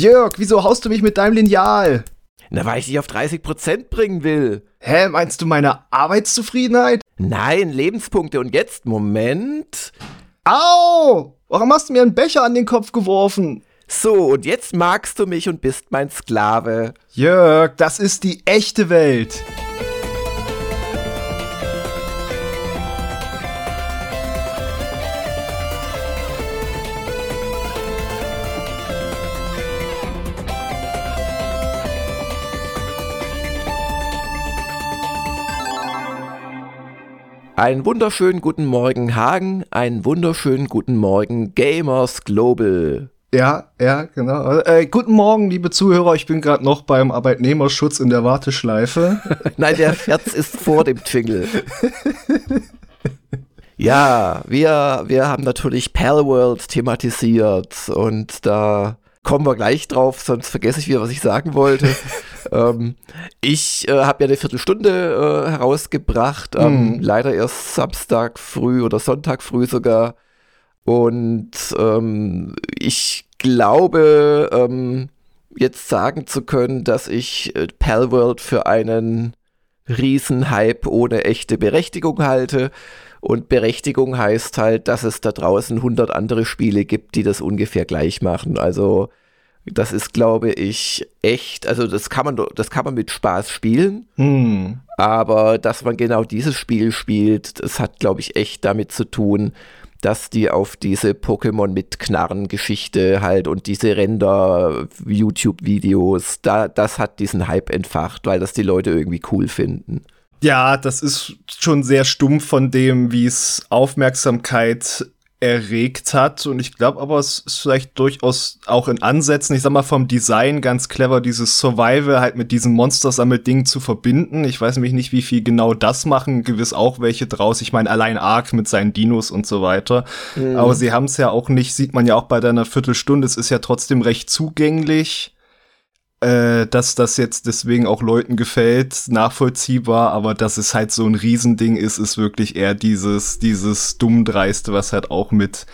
Jörg, wieso haust du mich mit deinem Lineal? Na, weil ich dich auf 30% bringen will. Hä, meinst du meine Arbeitszufriedenheit? Nein, Lebenspunkte. Und jetzt, Moment. Au! Warum hast du mir einen Becher an den Kopf geworfen? So, und jetzt magst du mich und bist mein Sklave. Jörg, das ist die echte Welt. Einen wunderschönen guten Morgen Hagen, einen wunderschönen guten Morgen Gamers Global. Ja, ja, genau. Äh, guten Morgen, liebe Zuhörer. Ich bin gerade noch beim Arbeitnehmerschutz in der Warteschleife. Nein, der Scherz ist vor dem Jingle. ja, wir, wir haben natürlich Palworld thematisiert und da kommen wir gleich drauf, sonst vergesse ich wieder, was ich sagen wollte. Ähm, ich äh, habe ja eine Viertelstunde äh, herausgebracht, ähm, mm. leider erst Samstag früh oder Sonntag früh sogar. Und ähm, ich glaube, ähm, jetzt sagen zu können, dass ich äh, Palworld für einen Riesenhype ohne echte Berechtigung halte. Und Berechtigung heißt halt, dass es da draußen 100 andere Spiele gibt, die das ungefähr gleich machen. Also das ist, glaube ich, echt, also das kann man, das kann man mit Spaß spielen. Hm. Aber dass man genau dieses Spiel spielt, das hat, glaube ich, echt damit zu tun, dass die auf diese Pokémon mit Knarren-Geschichte halt und diese Render-YouTube-Videos, da, das hat diesen Hype entfacht, weil das die Leute irgendwie cool finden. Ja, das ist schon sehr stumpf von dem, wie es Aufmerksamkeit erregt hat. Und ich glaube aber, es ist vielleicht durchaus auch in Ansätzen, ich sag mal, vom Design ganz clever, dieses Survival halt mit diesem Monster-Sammel-Ding zu verbinden. Ich weiß nämlich nicht, wie viel genau das machen, gewiss auch welche draus. Ich meine, allein Ark mit seinen Dinos und so weiter. Mhm. Aber sie haben es ja auch nicht, sieht man ja auch bei deiner Viertelstunde, es ist ja trotzdem recht zugänglich äh, dass das jetzt deswegen auch Leuten gefällt, nachvollziehbar, aber dass es halt so ein Riesending ist, ist wirklich eher dieses, dieses Dummdreiste, was halt auch mit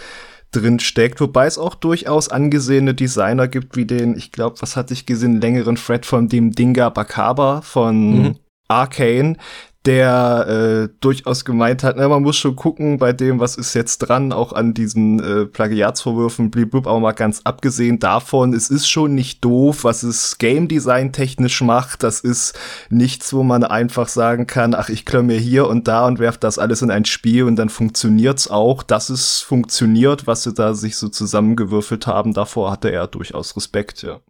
drin steckt, wobei es auch durchaus angesehene Designer gibt, wie den, ich glaube, was hatte ich gesehen, längeren Thread von dem Dinga Bakaba von mhm. Arcane, der äh, durchaus gemeint hat, na, man muss schon gucken bei dem, was ist jetzt dran, auch an diesen äh, Plagiatsvorwürfen, blibblub, aber mal ganz abgesehen davon, es ist schon nicht doof, was es Game Design technisch macht, das ist nichts, wo man einfach sagen kann, ach, ich klemme mir hier und da und werf das alles in ein Spiel und dann funktioniert's auch, dass es funktioniert, was sie da sich so zusammengewürfelt haben, davor hatte er durchaus Respekt, ja.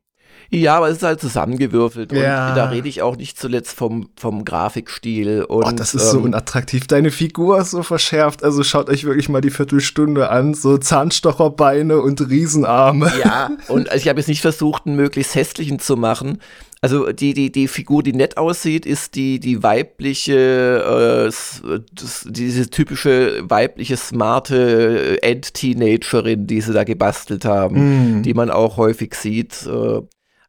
Ja, aber es ist halt zusammengewürfelt. Ja. Und da rede ich auch nicht zuletzt vom, vom Grafikstil. Und, oh, das ist ähm, so unattraktiv. Deine Figur ist so verschärft. Also schaut euch wirklich mal die Viertelstunde an. So Zahnstocherbeine und Riesenarme. Ja, und also ich habe jetzt nicht versucht, einen möglichst hässlichen zu machen. Also die, die, die Figur, die nett aussieht, ist die, die weibliche, äh, das, diese typische weibliche, smarte End-Teenagerin, die sie da gebastelt haben, mm. die man auch häufig sieht. Äh,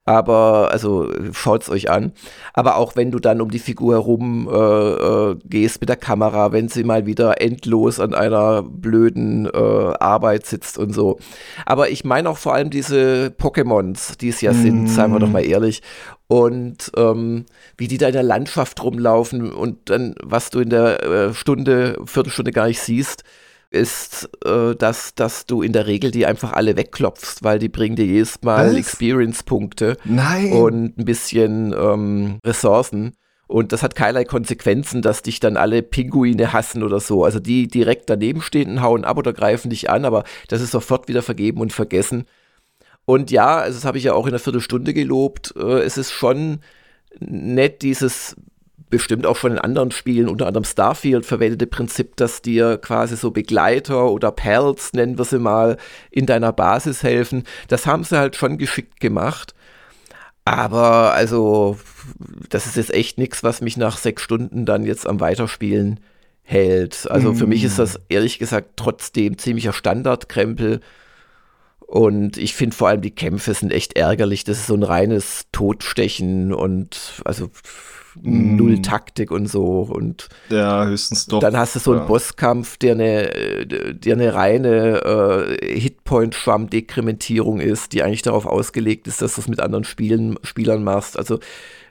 aber, also schaut's euch an. Aber auch wenn du dann um die Figur herum äh, äh, gehst mit der Kamera, wenn sie mal wieder endlos an einer blöden äh, Arbeit sitzt und so. Aber ich meine auch vor allem diese Pokémons, die es ja mm. sind, seien wir doch mal ehrlich. Und ähm, wie die da in der Landschaft rumlaufen und dann, was du in der äh, Stunde, Viertelstunde gar nicht siehst ist, äh, dass, dass du in der Regel die einfach alle wegklopfst, weil die bringen dir jedes Mal Experience-Punkte und ein bisschen ähm, Ressourcen. Und das hat keinerlei Konsequenzen, dass dich dann alle Pinguine hassen oder so. Also die direkt daneben stehen, hauen ab oder greifen dich an, aber das ist sofort wieder vergeben und vergessen. Und ja, also das habe ich ja auch in einer Viertelstunde gelobt. Äh, es ist schon nett, dieses bestimmt auch schon in anderen Spielen, unter anderem Starfield, verwendete Prinzip, dass dir quasi so Begleiter oder Pals, nennen wir sie mal, in deiner Basis helfen. Das haben sie halt schon geschickt gemacht. Aber also, das ist jetzt echt nichts, was mich nach sechs Stunden dann jetzt am Weiterspielen hält. Also mm. für mich ist das mm. ehrlich gesagt trotzdem ziemlicher Standardkrempel. Und ich finde vor allem die Kämpfe sind echt ärgerlich. Das ist so ein reines Totstechen und also mm. null Taktik und so. Und ja, höchstens doch. Dann hast du so einen ja. Bosskampf, der eine, der eine reine äh, Hitpoint-Schwamm-Dekrementierung ist, die eigentlich darauf ausgelegt ist, dass du es mit anderen Spielen, Spielern machst. Also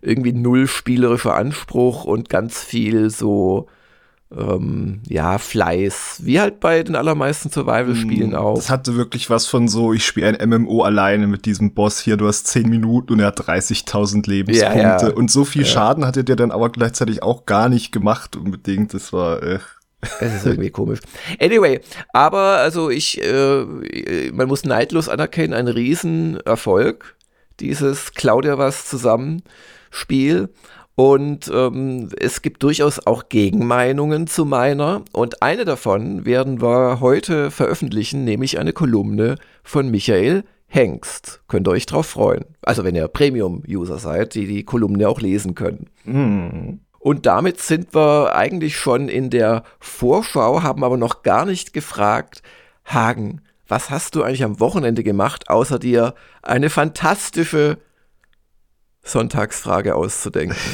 irgendwie null spielerischer Anspruch und ganz viel so ähm, ja, Fleiß, wie halt bei den allermeisten Survival-Spielen mm, auch. Das hatte wirklich was von so, ich spiele ein MMO alleine mit diesem Boss hier, du hast 10 Minuten und er hat 30.000 Lebenspunkte. Ja, ja. Und so viel ja. Schaden hat er dir dann aber gleichzeitig auch gar nicht gemacht unbedingt. Das war, äh, es ist irgendwie komisch. Anyway, aber also ich, äh, man muss neidlos anerkennen, ein Riesenerfolg, dieses Claudia was zusammen Spiel. Und ähm, es gibt durchaus auch Gegenmeinungen zu meiner. Und eine davon werden wir heute veröffentlichen, nämlich eine Kolumne von Michael Hengst. Könnt ihr euch drauf freuen. Also wenn ihr Premium-User seid, die die Kolumne auch lesen können. Mhm. Und damit sind wir eigentlich schon in der Vorschau, haben aber noch gar nicht gefragt, Hagen, was hast du eigentlich am Wochenende gemacht, außer dir eine fantastische Sonntagsfrage auszudenken.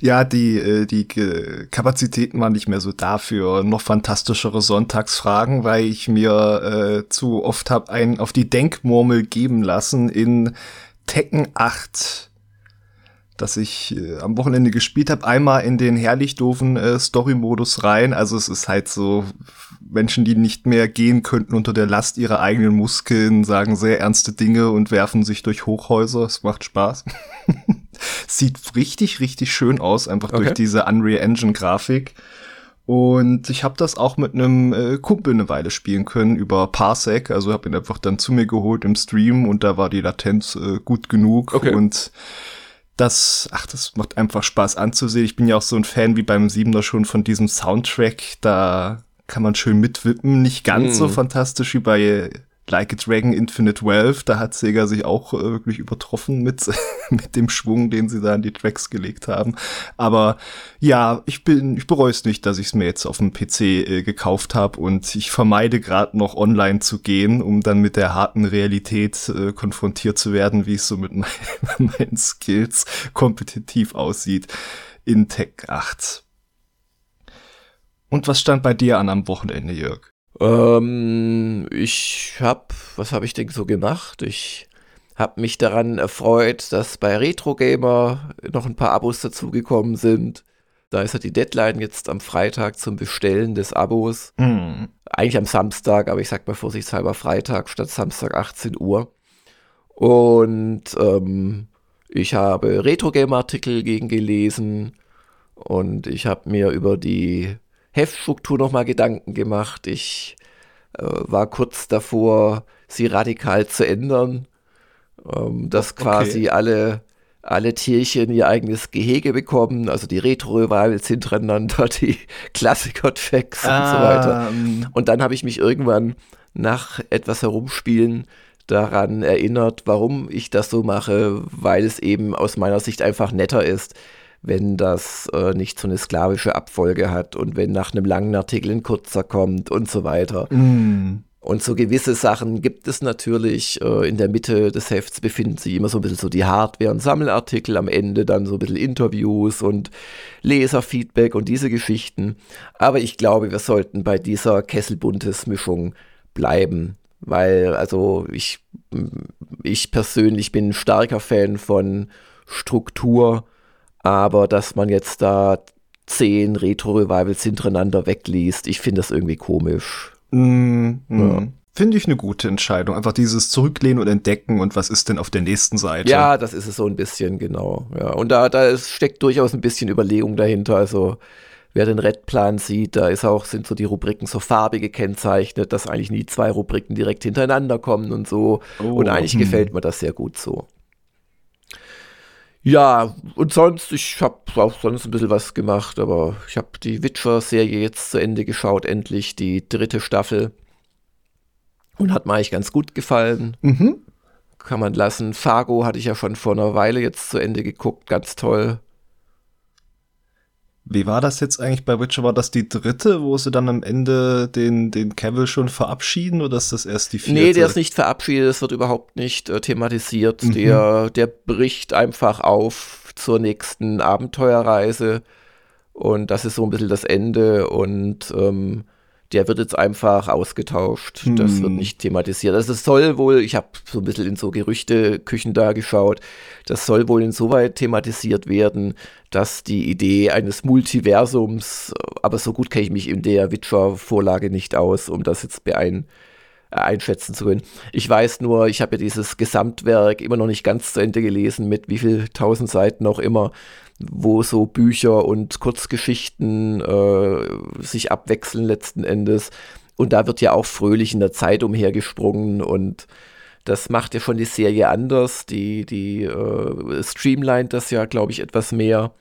Ja, die, äh, die Kapazitäten waren nicht mehr so dafür. Noch fantastischere Sonntagsfragen, weil ich mir äh, zu oft habe einen auf die Denkmurmel geben lassen in Tekken 8 dass ich äh, am Wochenende gespielt habe, einmal in den herrlich doofen äh, Story-Modus rein. Also es ist halt so Menschen, die nicht mehr gehen könnten unter der Last ihrer eigenen Muskeln, sagen sehr ernste Dinge und werfen sich durch Hochhäuser. Es macht Spaß. Sieht richtig, richtig schön aus, einfach okay. durch diese Unreal Engine Grafik. Und ich habe das auch mit einem äh, Kumpel eine Weile spielen können über Parsec. Also habe ihn einfach dann zu mir geholt im Stream und da war die Latenz äh, gut genug. Okay. Und das, ach, das macht einfach Spaß anzusehen. Ich bin ja auch so ein Fan wie beim Siebener schon von diesem Soundtrack. Da kann man schön mitwippen. Nicht ganz mm. so fantastisch wie bei Like a Dragon Infinite Wealth, da hat Sega sich auch äh, wirklich übertroffen mit, mit dem Schwung, den sie da in die Tracks gelegt haben. Aber ja, ich bin, ich bereue es nicht, dass ich es mir jetzt auf dem PC äh, gekauft habe und ich vermeide gerade noch online zu gehen, um dann mit der harten Realität äh, konfrontiert zu werden, wie es so mit mein, meinen Skills kompetitiv aussieht in Tech 8. Und was stand bei dir an am Wochenende, Jörg? Ähm, ich habe, was habe ich denn so gemacht? Ich habe mich daran erfreut, dass bei Retro Gamer noch ein paar Abos dazugekommen sind. Da ist ja die Deadline jetzt am Freitag zum Bestellen des Abos. Mhm. Eigentlich am Samstag, aber ich sag mal vorsichtshalber Freitag statt Samstag 18 Uhr. Und ähm, ich habe Retro Gamer Artikel gegen gelesen und ich habe mir über die Heftstruktur nochmal Gedanken gemacht. Ich äh, war kurz davor, sie radikal zu ändern, ähm, dass okay. quasi alle, alle Tierchen ihr eigenes Gehege bekommen, also die Retro-Revivals hintereinander, die Klassiker-Tracks ah, und so weiter. Ähm. Und dann habe ich mich irgendwann nach etwas herumspielen daran erinnert, warum ich das so mache, weil es eben aus meiner Sicht einfach netter ist, wenn das äh, nicht so eine sklavische Abfolge hat und wenn nach einem langen Artikel ein kurzer kommt und so weiter. Mm. Und so gewisse Sachen gibt es natürlich. Äh, in der Mitte des Hefts befinden sich immer so ein bisschen so die Hardware- und Sammelartikel, am Ende dann so ein bisschen Interviews und Leserfeedback und diese Geschichten. Aber ich glaube, wir sollten bei dieser Kesselbuntes-Mischung bleiben. Weil, also ich, ich persönlich bin ein starker Fan von Struktur aber dass man jetzt da zehn Retro-Revivals hintereinander wegliest, ich finde das irgendwie komisch. Mm, mm. Ja. Finde ich eine gute Entscheidung. Einfach dieses Zurücklehnen und Entdecken und was ist denn auf der nächsten Seite. Ja, das ist es so ein bisschen, genau. Ja. Und da, da steckt durchaus ein bisschen Überlegung dahinter. Also wer den Redplan sieht, da ist auch, sind so die Rubriken so farbig gekennzeichnet, dass eigentlich nie zwei Rubriken direkt hintereinander kommen und so. Oh, und eigentlich hm. gefällt mir das sehr gut so. Ja, und sonst, ich habe auch sonst ein bisschen was gemacht, aber ich habe die Witcher-Serie jetzt zu Ende geschaut, endlich die dritte Staffel. Und hat mir eigentlich ganz gut gefallen. Mhm. Kann man lassen. Fargo hatte ich ja schon vor einer Weile jetzt zu Ende geguckt, ganz toll. Wie war das jetzt eigentlich bei Witcher? War das die dritte, wo sie dann am Ende den, den Cavill schon verabschieden oder ist das erst die vierte? Nee, der ist nicht verabschiedet, das wird überhaupt nicht äh, thematisiert. Mhm. Der, der bricht einfach auf zur nächsten Abenteuerreise und das ist so ein bisschen das Ende und ähm, der wird jetzt einfach ausgetauscht. Hm. Das wird hm. nicht thematisiert. Also es soll wohl, ich habe so ein bisschen in so Gerüchteküchen da geschaut, das soll wohl insoweit thematisiert werden, dass die Idee eines Multiversums, aber so gut kenne ich mich in der Witcher-Vorlage nicht aus, um das jetzt beein, äh, einschätzen zu können. Ich weiß nur, ich habe ja dieses Gesamtwerk immer noch nicht ganz zu Ende gelesen, mit wie viel tausend Seiten auch immer wo so Bücher und Kurzgeschichten äh, sich abwechseln letzten Endes. Und da wird ja auch fröhlich in der Zeit umhergesprungen und das macht ja schon die Serie anders. Die, die äh, streamlined das ja, glaube ich, etwas mehr.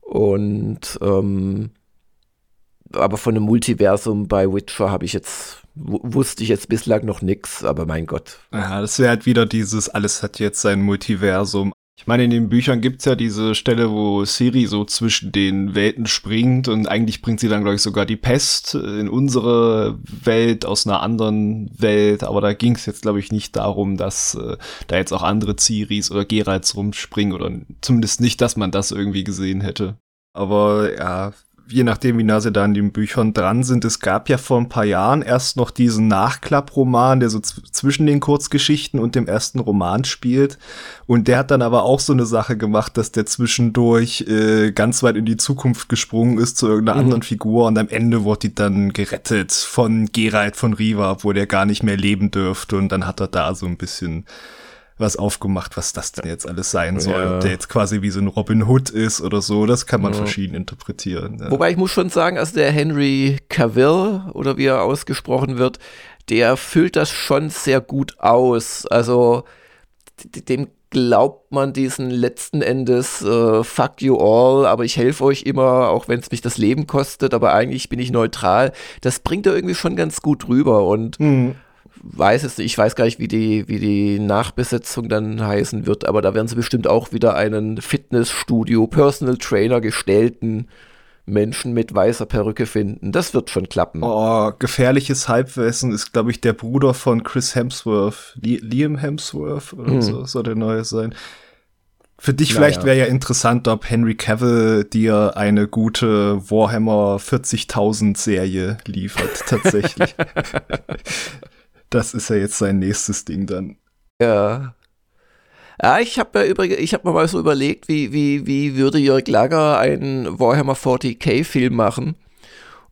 Und ähm, aber von einem Multiversum bei Witcher habe ich jetzt wusste ich jetzt bislang noch nichts, aber mein Gott. Ja, das wäre halt wieder dieses, alles hat jetzt sein Multiversum. Ich meine, in den Büchern gibt's ja diese Stelle, wo Siri so zwischen den Welten springt und eigentlich bringt sie dann, glaube ich, sogar die Pest in unsere Welt aus einer anderen Welt. Aber da ging's jetzt, glaube ich, nicht darum, dass äh, da jetzt auch andere Ciris oder Geralts rumspringen oder zumindest nicht, dass man das irgendwie gesehen hätte. Aber ja, je nachdem, wie nah sie da an den Büchern dran sind. Es gab ja vor ein paar Jahren erst noch diesen Nachklapproman, der so zwischen den Kurzgeschichten und dem ersten Roman spielt. Und der hat dann aber auch so eine Sache gemacht, dass der zwischendurch äh, ganz weit in die Zukunft gesprungen ist zu irgendeiner mhm. anderen Figur und am Ende wurde die dann gerettet von Geralt von Riva, obwohl der gar nicht mehr leben dürfte. Und dann hat er da so ein bisschen was aufgemacht, was das denn jetzt alles sein soll. Ja. Ob der jetzt quasi wie so ein Robin Hood ist oder so, das kann man ja. verschieden interpretieren. Ja. Wobei ich muss schon sagen, also der Henry Cavill oder wie er ausgesprochen wird, der füllt das schon sehr gut aus. Also dem glaubt man diesen letzten Endes uh, fuck you all, aber ich helfe euch immer, auch wenn es mich das Leben kostet, aber eigentlich bin ich neutral. Das bringt er irgendwie schon ganz gut rüber und mhm weiß es nicht, ich weiß gar nicht, wie die, wie die Nachbesetzung dann heißen wird, aber da werden sie bestimmt auch wieder einen Fitnessstudio, Personal Trainer gestellten Menschen mit weißer Perücke finden. Das wird schon klappen. Oh, gefährliches Halbwissen ist, glaube ich, der Bruder von Chris Hemsworth. Liam Hemsworth oder hm. so soll der neue sein. Für dich naja. vielleicht wäre ja interessant, ob Henry Cavill dir eine gute Warhammer 40.000 Serie liefert, tatsächlich. Das ist ja jetzt sein nächstes Ding dann. Ja. Ja, ich habe ja übrigens, ich habe mir mal so überlegt, wie, wie, wie würde Jörg Lager einen Warhammer 40k-Film machen.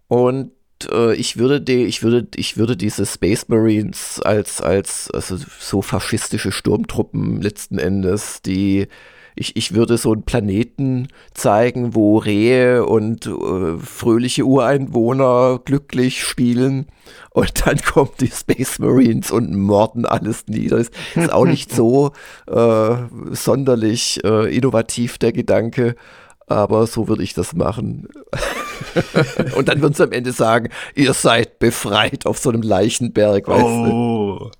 Und äh, ich würde die, ich würde, ich würde diese Space Marines als, als, also so faschistische Sturmtruppen letzten Endes, die ich, ich würde so einen Planeten zeigen, wo Rehe und äh, fröhliche Ureinwohner glücklich spielen und dann kommen die Space Marines und morden alles nieder. Das ist auch nicht so äh, sonderlich äh, innovativ der Gedanke, aber so würde ich das machen. und dann würden sie am Ende sagen, ihr seid befreit auf so einem Leichenberg, weißt oh. du?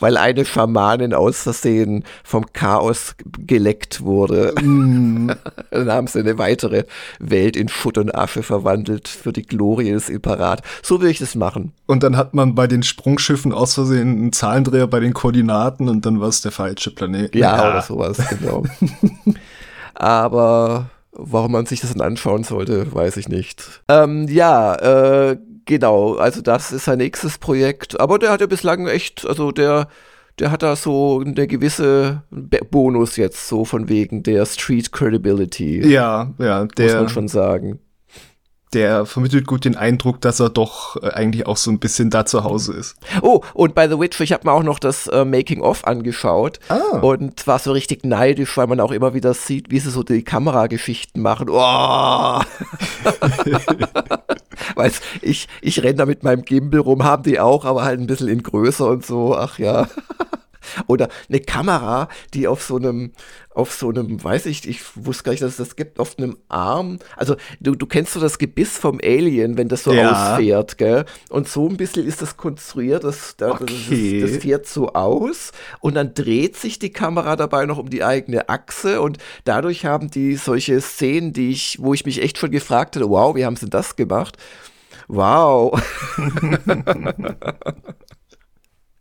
Weil eine Schamanin aus Versehen vom Chaos geleckt wurde. Mm. dann haben sie eine weitere Welt in Schutt und Asche verwandelt für die Glorie des Imperat. So will ich das machen. Und dann hat man bei den Sprungschiffen aus Versehen einen Zahlendreher bei den Koordinaten und dann war es der falsche Planet. Ja, ja. oder sowas, genau. Aber Warum man sich das dann anschauen sollte, weiß ich nicht. Ähm, ja, äh, genau. Also das ist sein nächstes Projekt. Aber der hat ja bislang echt, also der, der hat da so eine gewisse Bonus jetzt, so von wegen der Street Credibility. Ja, ja, der. Muss man schon sagen der vermittelt gut den Eindruck, dass er doch äh, eigentlich auch so ein bisschen da zu Hause ist. Oh, und bei The Witch, ich habe mir auch noch das äh, Making-of angeschaut ah. und war so richtig neidisch, weil man auch immer wieder sieht, wie sie so die Kamerageschichten machen. Oh! Weißt, ich, ich renne da mit meinem Gimbal rum, haben die auch, aber halt ein bisschen in größer und so. Ach ja. Oder eine Kamera, die auf so einem, auf so einem, weiß ich, ich wusste gar nicht, dass es das gibt, auf einem Arm. Also du, du kennst so das Gebiss vom Alien, wenn das so ja. ausfährt, gell? Und so ein bisschen ist das konstruiert, das, das, okay. das, das fährt so aus und dann dreht sich die Kamera dabei noch um die eigene Achse und dadurch haben die solche Szenen, die ich, wo ich mich echt schon gefragt hätte, wow, wie haben sie das gemacht? Wow.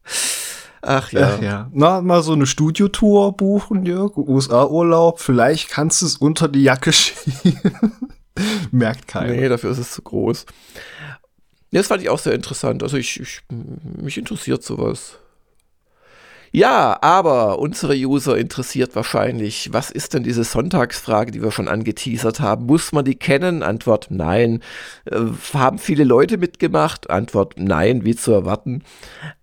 Ach ja. Ach ja. Na, mal so eine Studiotour buchen, Jörg, USA-Urlaub. Vielleicht kannst du es unter die Jacke schieben. Merkt keiner. Nee, dafür ist es zu groß. Das fand ich auch sehr interessant. Also ich, ich mich interessiert sowas. Ja, aber unsere User interessiert wahrscheinlich, was ist denn diese Sonntagsfrage, die wir schon angeteasert haben? Muss man die kennen? Antwort nein. Äh, haben viele Leute mitgemacht? Antwort nein, wie zu erwarten.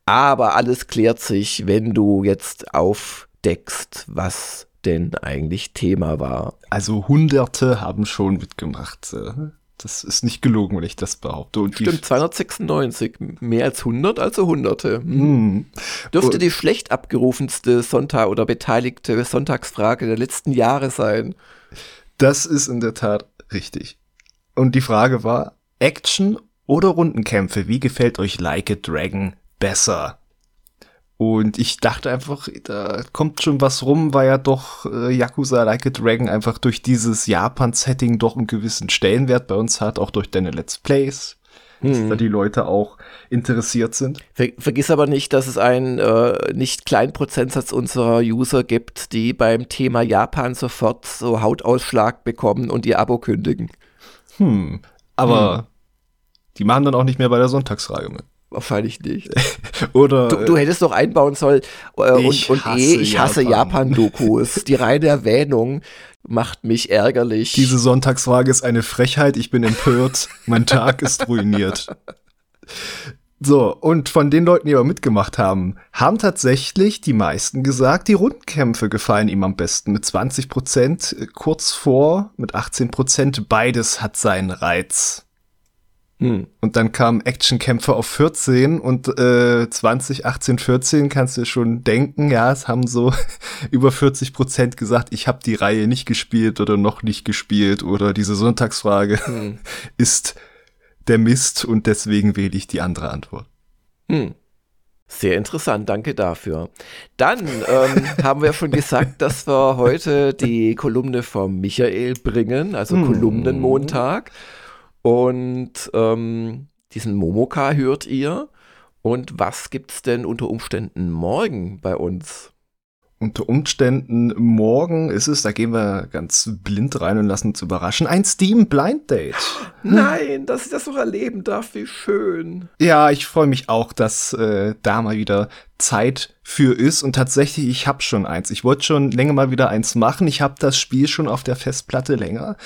Aber alles klärt sich, wenn du jetzt aufdeckst, was denn eigentlich Thema war. Also Hunderte haben schon mitgemacht. Äh. Das ist nicht gelogen, wenn ich das behaupte. Und Stimmt, 296. Mehr als 100, also Hunderte. Mhm. Dürfte Und die schlecht abgerufenste Sonntag- oder beteiligte Sonntagsfrage der letzten Jahre sein. Das ist in der Tat richtig. Und die Frage war, Action oder Rundenkämpfe, wie gefällt euch Like a Dragon besser? Und ich dachte einfach, da kommt schon was rum, weil ja doch äh, Yakuza Like a Dragon einfach durch dieses Japan-Setting doch einen gewissen Stellenwert bei uns hat, auch durch deine Let's Plays. Hm. Dass da die Leute auch interessiert sind. Ver vergiss aber nicht, dass es einen äh, nicht kleinen Prozentsatz unserer User gibt, die beim Thema Japan sofort so Hautausschlag bekommen und ihr Abo kündigen. Hm, aber hm. die machen dann auch nicht mehr bei der Sonntagsfrage mit. Wahrscheinlich nicht. Oder. Du, du, hättest doch einbauen sollen. Äh, ich und, und eh, ich hasse Japan-Dokus. Japan Die reine Erwähnung macht mich ärgerlich. Diese Sonntagsfrage ist eine Frechheit. Ich bin empört. mein Tag ist ruiniert. So, und von den Leuten, die aber mitgemacht haben, haben tatsächlich die meisten gesagt, die Rundkämpfe gefallen ihm am besten. Mit 20 Prozent kurz vor, mit 18 Prozent. Beides hat seinen Reiz. Hm. Und dann kamen Actionkämpfe auf 14 und äh, 20, 18, 14 kannst du schon denken, ja, es haben so über 40 Prozent gesagt, ich habe die Reihe nicht gespielt oder noch nicht gespielt oder diese Sonntagsfrage hm. ist der Mist und deswegen wähle ich die andere Antwort. Hm. Sehr interessant, danke dafür. Dann ähm, haben wir schon gesagt, dass wir heute die Kolumne vom Michael bringen, also hm. Kolumnenmontag. Und ähm, diesen Momoka hört ihr. Und was gibt es denn unter Umständen morgen bei uns? Unter Umständen morgen ist es, da gehen wir ganz blind rein und lassen uns überraschen, ein Steam Blind Date. Nein, dass ich das noch erleben darf, wie schön. Ja, ich freue mich auch, dass äh, da mal wieder Zeit für ist und tatsächlich, ich habe schon eins. Ich wollte schon länger mal wieder eins machen. Ich habe das Spiel schon auf der Festplatte länger.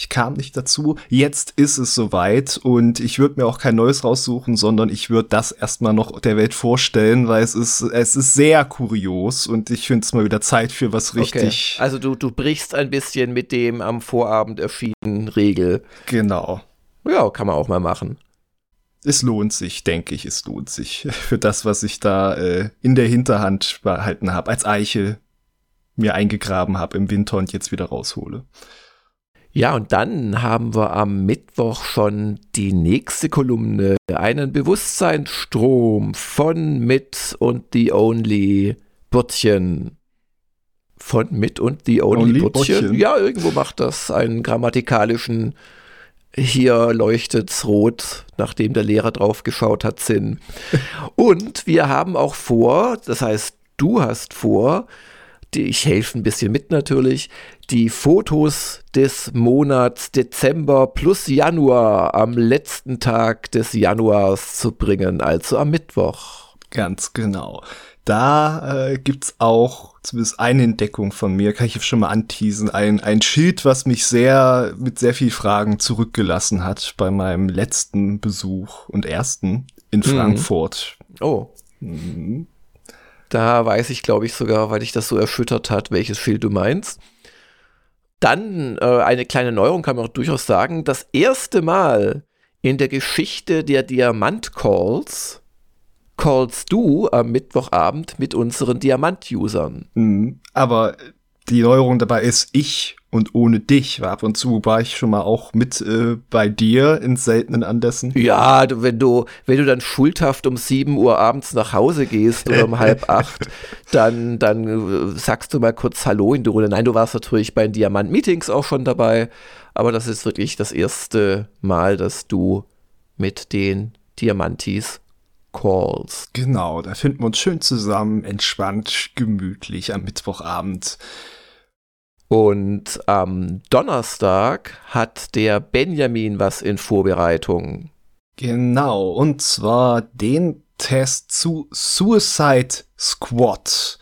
Ich kam nicht dazu. Jetzt ist es soweit und ich würde mir auch kein neues raussuchen, sondern ich würde das erstmal noch der Welt vorstellen, weil es ist, es ist sehr kurios und ich finde es mal wieder Zeit für was richtig. Okay. Also du, du brichst ein bisschen mit dem am Vorabend erschienenen Regel. Genau. Ja, kann man auch mal machen. Es lohnt sich, denke ich, es lohnt sich für das, was ich da äh, in der Hinterhand behalten habe, als Eiche mir eingegraben habe im Winter und jetzt wieder raushole. Ja, und dann haben wir am Mittwoch schon die nächste Kolumne, einen Bewusstseinsstrom von mit und the only Bürtchen. Von mit und the only, only Bürtchen? Ja, irgendwo macht das einen grammatikalischen hier leuchtet's rot, nachdem der Lehrer drauf geschaut hat, Sinn. und wir haben auch vor, das heißt, du hast vor, die, ich helfe ein bisschen mit natürlich, die Fotos des Monats Dezember plus Januar am letzten Tag des Januars zu bringen, also am Mittwoch. Ganz genau. Da äh, gibt's auch zumindest eine Entdeckung von mir, kann ich schon mal anteasen, ein, ein Schild, was mich sehr mit sehr viel Fragen zurückgelassen hat bei meinem letzten Besuch und ersten in mhm. Frankfurt. Oh. Mhm. Da weiß ich, glaube ich, sogar, weil dich das so erschüttert hat, welches Schild du meinst. Dann äh, eine kleine Neuerung kann man auch durchaus sagen. Das erste Mal in der Geschichte der Diamant-Calls callst du am Mittwochabend mit unseren Diamant-Usern. Mhm. Aber die Neuerung dabei ist, ich und ohne dich, war ab und zu war ich schon mal auch mit äh, bei dir in seltenen Anlässen. Ja, wenn du, wenn du dann schuldhaft um 7 Uhr abends nach Hause gehst oder um halb acht, dann, dann äh, sagst du mal kurz Hallo in die Runde. Nein, du warst natürlich bei den Diamant-Meetings auch schon dabei, aber das ist wirklich das erste Mal, dass du mit den Diamantis Calls. Genau, da finden wir uns schön zusammen, entspannt, gemütlich am Mittwochabend. Und am Donnerstag hat der Benjamin was in Vorbereitung. Genau, und zwar den Test zu Suicide Squad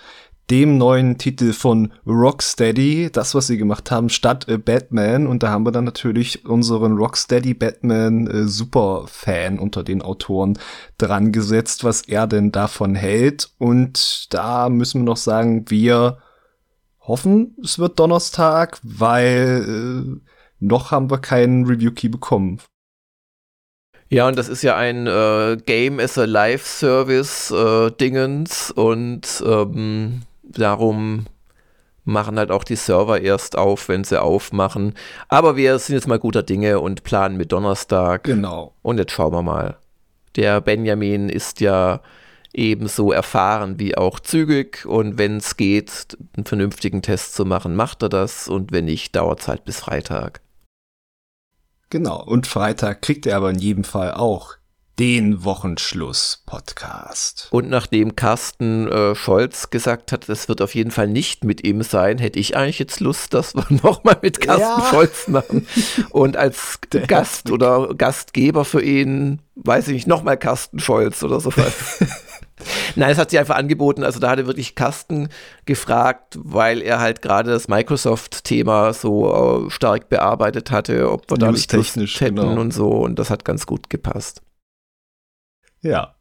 dem neuen Titel von Rocksteady, das, was sie gemacht haben, statt äh, Batman. Und da haben wir dann natürlich unseren Rocksteady Batman äh, Superfan unter den Autoren dran gesetzt, was er denn davon hält. Und da müssen wir noch sagen, wir hoffen, es wird Donnerstag, weil äh, noch haben wir keinen Review Key bekommen. Ja, und das ist ja ein äh, Game as a Live Service äh, Dingens und ähm, darum machen halt auch die Server erst auf, wenn sie aufmachen. Aber wir sind jetzt mal guter Dinge und planen mit Donnerstag. Genau. Und jetzt schauen wir mal. Der Benjamin ist ja ebenso erfahren wie auch zügig und wenn es geht, einen vernünftigen Test zu machen, macht er das und wenn nicht, dauert es halt bis Freitag. Genau, und Freitag kriegt er aber in jedem Fall auch den Wochenschluss-Podcast. Und nachdem Carsten äh, Scholz gesagt hat, das wird auf jeden Fall nicht mit ihm sein, hätte ich eigentlich jetzt Lust, dass wir nochmal mit Carsten ja. Scholz machen. Und als Gast oder Gastgeber für ihn, weiß ich nicht, nochmal Carsten Scholz oder sowas. Nein, es hat sich einfach angeboten. Also da hatte wirklich Carsten gefragt, weil er halt gerade das Microsoft-Thema so äh, stark bearbeitet hatte, ob wir da nicht Lust hätten genau. und so. Und das hat ganz gut gepasst. Ja.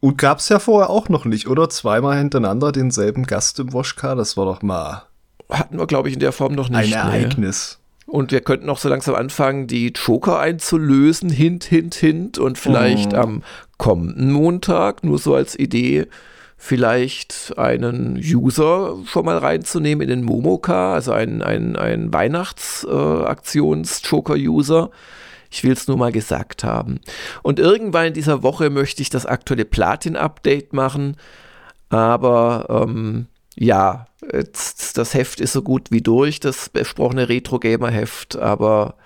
Und gab's ja vorher auch noch nicht, oder? Zweimal hintereinander denselben Gast im Woschka, das war doch mal. Hatten wir, glaube ich, in der Form noch nicht. Ein Ereignis. Nee. Und wir könnten auch so langsam anfangen, die Joker einzulösen, hint, hint, hint. Und vielleicht oh. am kommenden Montag, nur so als Idee, vielleicht einen User schon mal reinzunehmen in den Momoka, also einen, einen, einen Weihnachtsaktions-Joker-User. Äh, ich will es nur mal gesagt haben. Und irgendwann in dieser Woche möchte ich das aktuelle Platin-Update machen. Aber ähm, ja, jetzt, das Heft ist so gut wie durch, das besprochene Retro-Gamer-Heft. Aber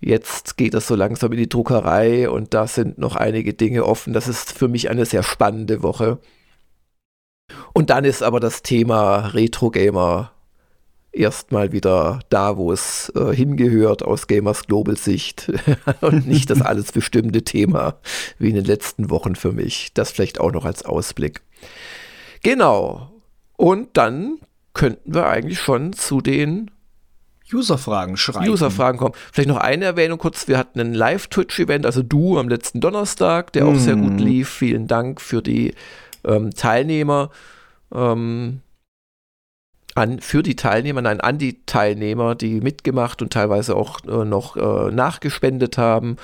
jetzt geht es so langsam in die Druckerei und da sind noch einige Dinge offen. Das ist für mich eine sehr spannende Woche. Und dann ist aber das Thema Retro-Gamer erstmal wieder da, wo es äh, hingehört aus Gamers Global Sicht und nicht das alles bestimmte Thema wie in den letzten Wochen für mich. Das vielleicht auch noch als Ausblick. Genau. Und dann könnten wir eigentlich schon zu den Userfragen schreiben. Userfragen kommen. Vielleicht noch eine Erwähnung kurz. Wir hatten ein Live-Twitch-Event, also du am letzten Donnerstag, der auch mm. sehr gut mm. lief. Vielen Dank für die ähm, Teilnehmer. Ähm, an, für die Teilnehmer, nein, an die Teilnehmer, die mitgemacht und teilweise auch äh, noch äh, nachgespendet haben.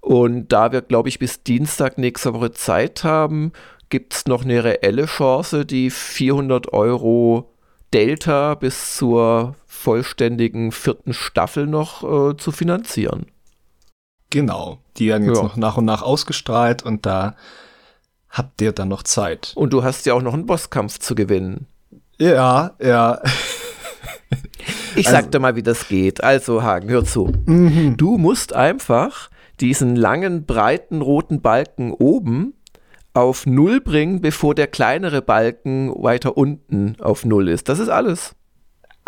Und da wir, glaube ich, bis Dienstag nächste Woche Zeit haben, gibt es noch eine reelle Chance, die 400 Euro Delta bis zur vollständigen vierten Staffel noch äh, zu finanzieren. Genau, die werden jetzt ja. noch nach und nach ausgestrahlt und da habt ihr dann noch Zeit. Und du hast ja auch noch einen Bosskampf zu gewinnen. Ja, ja. Ich also, sag dir mal, wie das geht. Also, Hagen, hör zu. Mhm. Du musst einfach diesen langen, breiten, roten Balken oben auf Null bringen, bevor der kleinere Balken weiter unten auf Null ist. Das ist alles.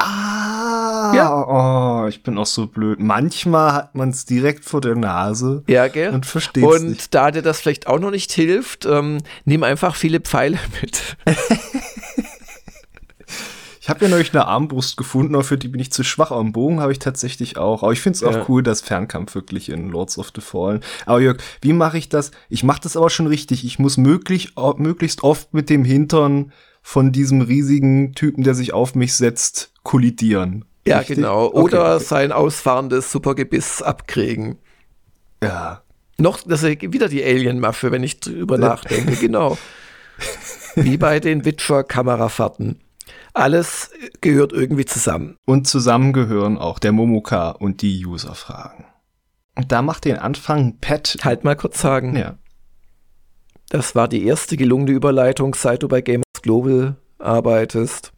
Ah, ja. oh, ich bin auch so blöd. Manchmal hat man es direkt vor der Nase ja, gell? und versteht Und nicht. da dir das vielleicht auch noch nicht hilft, ähm, nimm einfach viele Pfeile mit. habe ja neulich eine Armbrust gefunden, aber für die bin ich zu schwach. Am Bogen habe ich tatsächlich auch. Aber ich finde es auch ja. cool, dass Fernkampf wirklich in Lords of the Fallen. Aber Jörg, wie mache ich das? Ich mache das aber schon richtig. Ich muss möglich, möglichst oft mit dem Hintern von diesem riesigen Typen, der sich auf mich setzt, kollidieren. Ja, richtig? genau. Oder okay, okay. sein ausfahrendes Supergebiss abkriegen. Ja. Noch, das ist wieder die Alien-Masche, wenn ich drüber nachdenke, genau. Wie bei den Witcher-Kamerafahrten. Alles gehört irgendwie zusammen. Und zusammen gehören auch der Momoka und die User-Fragen. Und da macht den Anfang Pat. Halt mal kurz sagen. Ja. Das war die erste gelungene Überleitung, seit du bei Gamers Global arbeitest.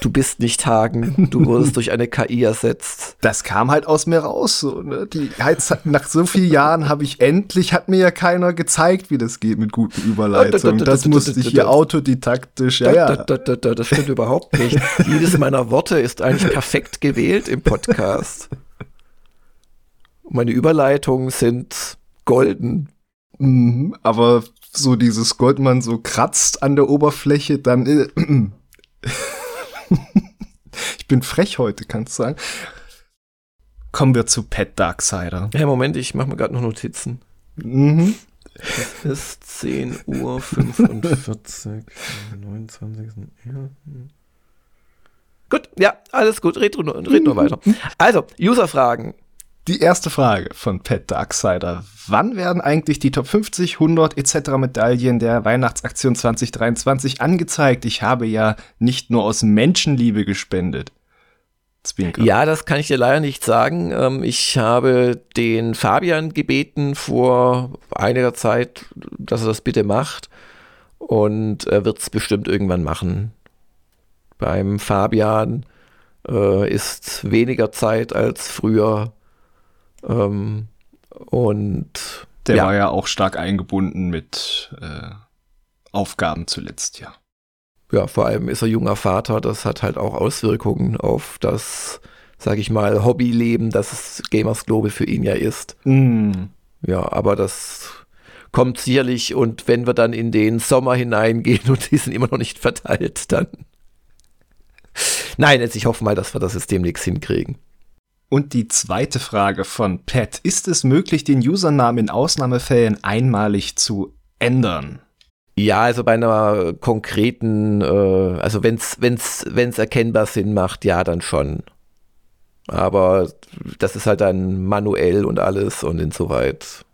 Du bist nicht Hagen, du wurdest durch eine KI ersetzt. Das kam halt aus mir raus. So, ne? Die, nach so vielen Jahren habe ich endlich, hat mir ja keiner gezeigt, wie das geht mit guten Überleitungen. Das musste ich hier autodidaktisch. Ja, ja. Das stimmt überhaupt nicht. Jedes meiner Worte ist eigentlich perfekt gewählt im Podcast. Meine Überleitungen sind golden. Mhm, aber so dieses Goldmann so kratzt an der Oberfläche, dann. Äh, ich bin frech heute, kannst du sagen. Kommen wir zu Pet Darksider. Ja, Moment, ich mache mir gerade noch Notizen. Mhm. Es ist 10 Uhr 45, 29. Ja. Gut, ja, alles gut. Red, red nur weiter. Also, User-Fragen. Die erste Frage von Pat Darksider. Wann werden eigentlich die Top 50, 100 etc. Medaillen der Weihnachtsaktion 2023 angezeigt? Ich habe ja nicht nur aus Menschenliebe gespendet. Zwinker. Ja, das kann ich dir leider nicht sagen. Ähm, ich habe den Fabian gebeten vor einiger Zeit, dass er das bitte macht. Und er wird es bestimmt irgendwann machen. Beim Fabian äh, ist weniger Zeit als früher ähm, und der ja. war ja auch stark eingebunden mit äh, Aufgaben zuletzt, ja. Ja, vor allem ist er junger Vater, das hat halt auch Auswirkungen auf das, sag ich mal, Hobbyleben, das Gamers Global für ihn ja ist. Mm. Ja, aber das kommt sicherlich und wenn wir dann in den Sommer hineingehen und die sind immer noch nicht verteilt, dann. Nein, jetzt ich hoffe mal, dass wir das jetzt demnächst hinkriegen. Und die zweite Frage von Pat. Ist es möglich, den Usernamen in Ausnahmefällen einmalig zu ändern? Ja, also bei einer konkreten, äh, also wenn es wenn's, wenn's erkennbar Sinn macht, ja, dann schon. Aber das ist halt dann manuell und alles und insoweit.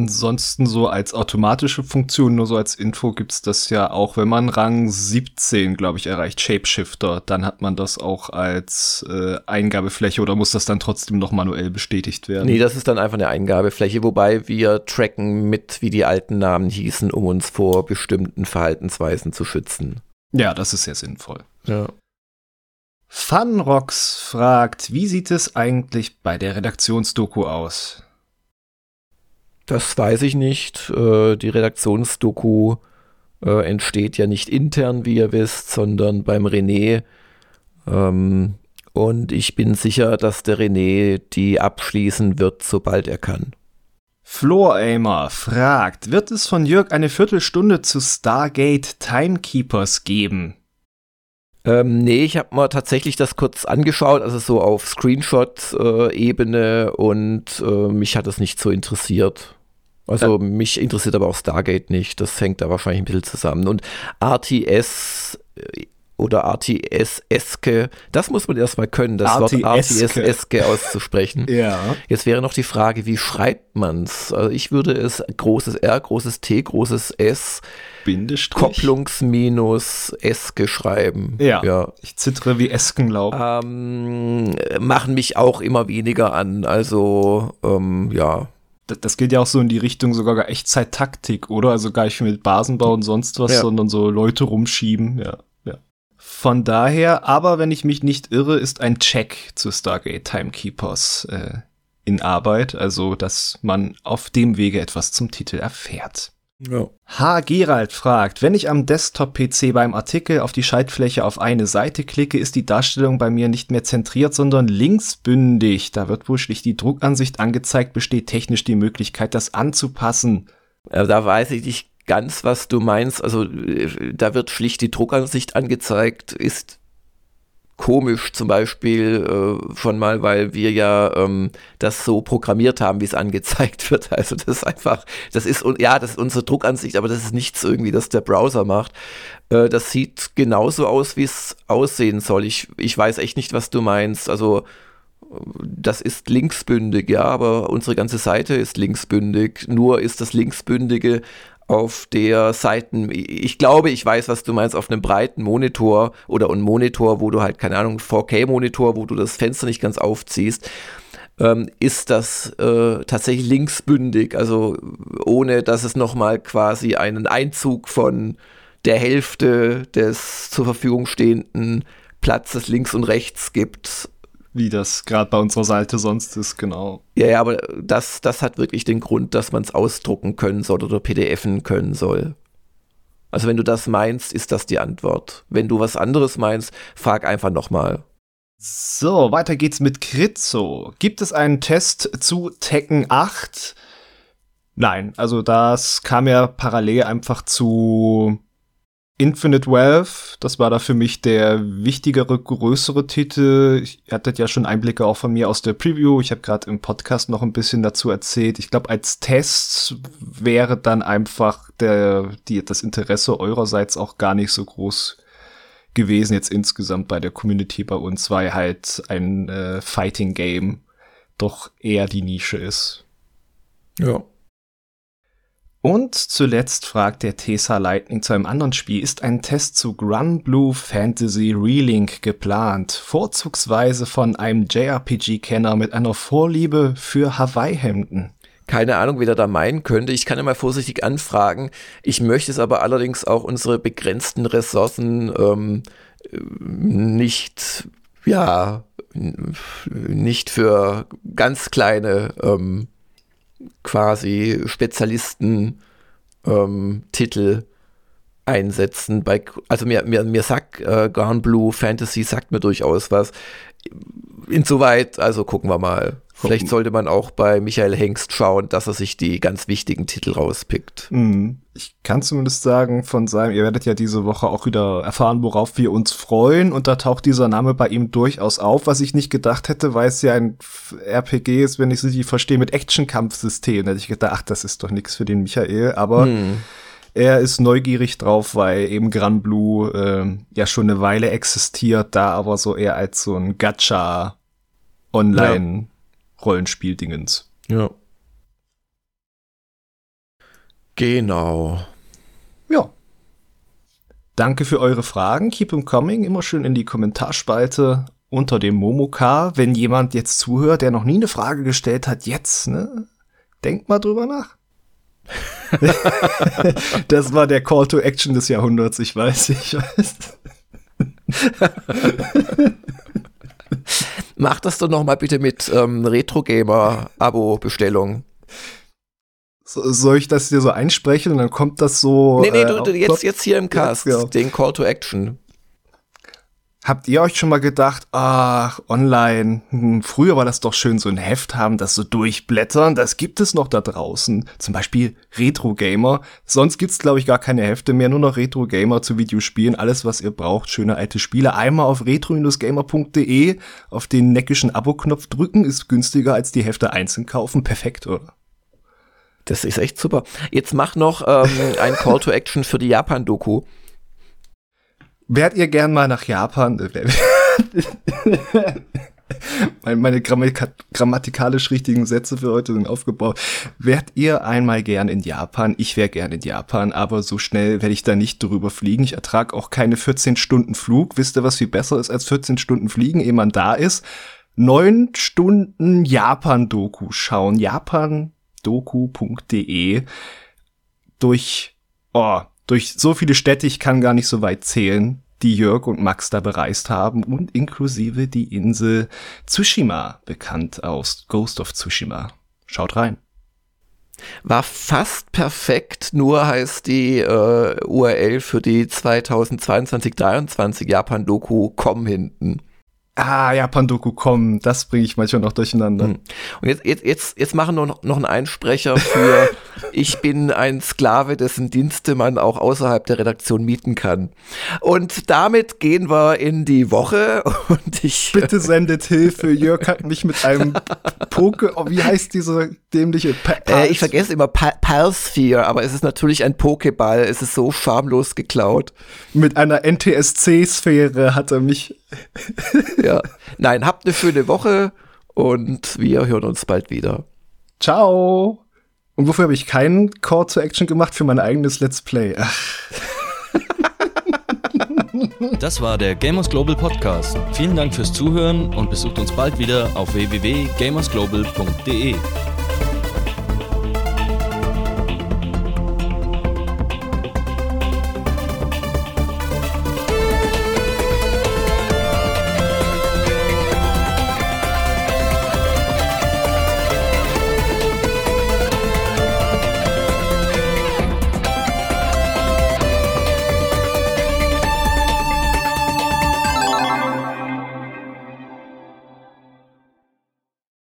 Ansonsten so als automatische Funktion, nur so als Info gibt's das ja auch, wenn man Rang 17, glaube ich, erreicht, Shapeshifter, dann hat man das auch als äh, Eingabefläche oder muss das dann trotzdem noch manuell bestätigt werden? Nee, das ist dann einfach eine Eingabefläche, wobei wir tracken mit, wie die alten Namen hießen, um uns vor bestimmten Verhaltensweisen zu schützen. Ja, das ist sehr sinnvoll. Ja. Funrox fragt, wie sieht es eigentlich bei der Redaktionsdoku aus? Das weiß ich nicht. Äh, die Redaktionsdoku äh, entsteht ja nicht intern, wie ihr wisst, sondern beim René. Ähm, und ich bin sicher, dass der René die abschließen wird, sobald er kann. Floor-Aimer fragt, wird es von Jörg eine Viertelstunde zu Stargate Timekeepers geben? Ähm, nee, ich habe mal tatsächlich das kurz angeschaut, also so auf Screenshot-Ebene äh, und äh, mich hat es nicht so interessiert. Also ja. mich interessiert aber auch Stargate nicht. Das hängt da wahrscheinlich ein bisschen zusammen. Und RTS oder RTS-eske, das muss man erstmal können, das Wort RTS-eske auszusprechen. ja. Jetzt wäre noch die Frage, wie schreibt man es? Also ich würde es großes R, großes T, großes S, Bindestrich. Kopplungsminus eske schreiben. Ja, ja. Ich zittere wie Eskenlaub. Ähm, machen mich auch immer weniger an. Also, ähm, ja das geht ja auch so in die Richtung sogar Echtzeit-Taktik, oder? Also gar nicht mit Basenbau und sonst was, ja. sondern so Leute rumschieben, ja. Von daher, aber wenn ich mich nicht irre, ist ein Check zu Stargate Timekeepers äh, in Arbeit, also dass man auf dem Wege etwas zum Titel erfährt. Ja. H. Gerald fragt, wenn ich am Desktop-PC beim Artikel auf die Schaltfläche auf eine Seite klicke, ist die Darstellung bei mir nicht mehr zentriert, sondern linksbündig. Da wird wohl schlicht die Druckansicht angezeigt, besteht technisch die Möglichkeit, das anzupassen. Da weiß ich nicht ganz, was du meinst. Also äh, da wird schlicht die Druckansicht angezeigt, ist komisch zum Beispiel äh, schon mal, weil wir ja ähm, das so programmiert haben, wie es angezeigt wird. Also das ist einfach, das ist ja, das ist unsere Druckansicht, aber das ist nichts irgendwie, das der Browser macht. Äh, das sieht genauso aus, wie es aussehen soll. Ich, ich weiß echt nicht, was du meinst. Also das ist linksbündig, ja, aber unsere ganze Seite ist linksbündig. Nur ist das linksbündige auf der Seiten, ich glaube, ich weiß, was du meinst, auf einem breiten Monitor oder ein Monitor, wo du halt, keine Ahnung, 4K-Monitor, wo du das Fenster nicht ganz aufziehst, ähm, ist das äh, tatsächlich linksbündig, also ohne dass es nochmal quasi einen Einzug von der Hälfte des zur Verfügung stehenden Platzes links und rechts gibt wie das gerade bei unserer Seite sonst ist, genau. Ja, ja, aber das, das hat wirklich den Grund, dass man es ausdrucken können soll oder PDFen können soll. Also wenn du das meinst, ist das die Antwort. Wenn du was anderes meinst, frag einfach nochmal. So, weiter geht's mit Kritzo. Gibt es einen Test zu Tekken 8? Nein, also das kam ja parallel einfach zu Infinite Wealth, das war da für mich der wichtigere, größere Titel. Ich hatte ja schon Einblicke auch von mir aus der Preview. Ich habe gerade im Podcast noch ein bisschen dazu erzählt. Ich glaube, als Test wäre dann einfach der, die, das Interesse eurerseits auch gar nicht so groß gewesen jetzt insgesamt bei der Community bei uns, weil halt ein äh, Fighting Game doch eher die Nische ist. Ja. Und zuletzt fragt der Tesa Lightning zu einem anderen Spiel, ist ein Test zu Grun Blue Fantasy Relink geplant, vorzugsweise von einem JRPG-Kenner mit einer Vorliebe für Hawaii-Hemden? Keine Ahnung, wie der da meinen könnte. Ich kann mal vorsichtig anfragen. Ich möchte es aber allerdings auch unsere begrenzten Ressourcen ähm, nicht, ja, nicht für ganz kleine ähm, quasi Spezialisten ähm, einsetzen. Bei, also mir, mir, mir sagt äh, Gone Blue Fantasy sagt mir durchaus was. Insoweit, also gucken wir mal. Vielleicht sollte man auch bei Michael Hengst schauen, dass er sich die ganz wichtigen Titel rauspickt. Mhm. Ich kann zumindest sagen, von seinem, ihr werdet ja diese Woche auch wieder erfahren, worauf wir uns freuen. Und da taucht dieser Name bei ihm durchaus auf, was ich nicht gedacht hätte, weil es ja ein RPG ist, wenn ich es richtig verstehe, mit Action-Kampfsystem. Da hätte ich gedacht, ach, das ist doch nichts für den Michael. Aber mhm. er ist neugierig drauf, weil eben Gran Blue äh, ja schon eine Weile existiert, da aber so eher als so ein Gacha online. Rollenspiel-Dingens. Ja. Genau. Ja. Danke für eure Fragen. Keep them coming. Immer schön in die Kommentarspalte unter dem Momoka. Wenn jemand jetzt zuhört, der noch nie eine Frage gestellt hat, jetzt, ne? Denkt mal drüber nach. das war der Call to Action des Jahrhunderts, ich weiß, ich weiß. Mach das doch noch mal bitte mit ähm, Retro Gamer Abo-Bestellung. So, soll ich das dir so einsprechen und dann kommt das so? Nee, nee, du, du jetzt, jetzt hier im Cast, ja. den Call to Action. Habt ihr euch schon mal gedacht, ach, online, hm, früher war das doch schön, so ein Heft haben, das so durchblättern, das gibt es noch da draußen. Zum Beispiel Retro Gamer. Sonst gibt's, glaube ich, gar keine Hefte mehr, nur noch Retro Gamer zu Videospielen. Alles, was ihr braucht, schöne alte Spiele. Einmal auf retro-gamer.de auf den neckischen Abo-Knopf drücken, ist günstiger als die Hefte einzeln kaufen. Perfekt, oder? Das ist echt super. Jetzt mach noch ähm, ein Call to Action für die Japan-Doku. Wärt ihr gern mal nach Japan? meine grammatikalisch richtigen Sätze für heute sind aufgebaut. Wärt ihr einmal gern in Japan? Ich wäre gern in Japan, aber so schnell werde ich da nicht drüber fliegen. Ich ertrage auch keine 14 Stunden Flug. Wisst ihr, was viel besser ist als 14 Stunden fliegen, ehe man da ist? Neun Stunden Japan-Doku schauen. japandoku.de durch, oh, durch so viele Städte, ich kann gar nicht so weit zählen, die Jörg und Max da bereist haben und inklusive die Insel Tsushima, bekannt aus Ghost of Tsushima. Schaut rein. War fast perfekt, nur heißt die äh, URL für die 2022-23 Japan-Doku komm hinten. Ah, Japan-Doku kommen, das bringe ich manchmal noch durcheinander. Hm. Und jetzt, jetzt, jetzt, jetzt machen wir noch, noch einen Einsprecher für Ich bin ein Sklave, dessen Dienste man auch außerhalb der Redaktion mieten kann. Und damit gehen wir in die Woche und ich. Bitte sendet Hilfe. Jörg hat mich mit einem Poke, oh, wie heißt diese dämliche pa äh, Ich vergesse immer pa Palsphere, aber es ist natürlich ein Pokéball. Es ist so schamlos geklaut. Mit einer NTSC-Sphäre hat er mich ja. Nein, habt eine schöne Woche und wir hören uns bald wieder. Ciao! Und wofür habe ich keinen Call to Action gemacht? Für mein eigenes Let's Play. Das war der Gamers Global Podcast. Vielen Dank fürs Zuhören und besucht uns bald wieder auf www.gamersglobal.de.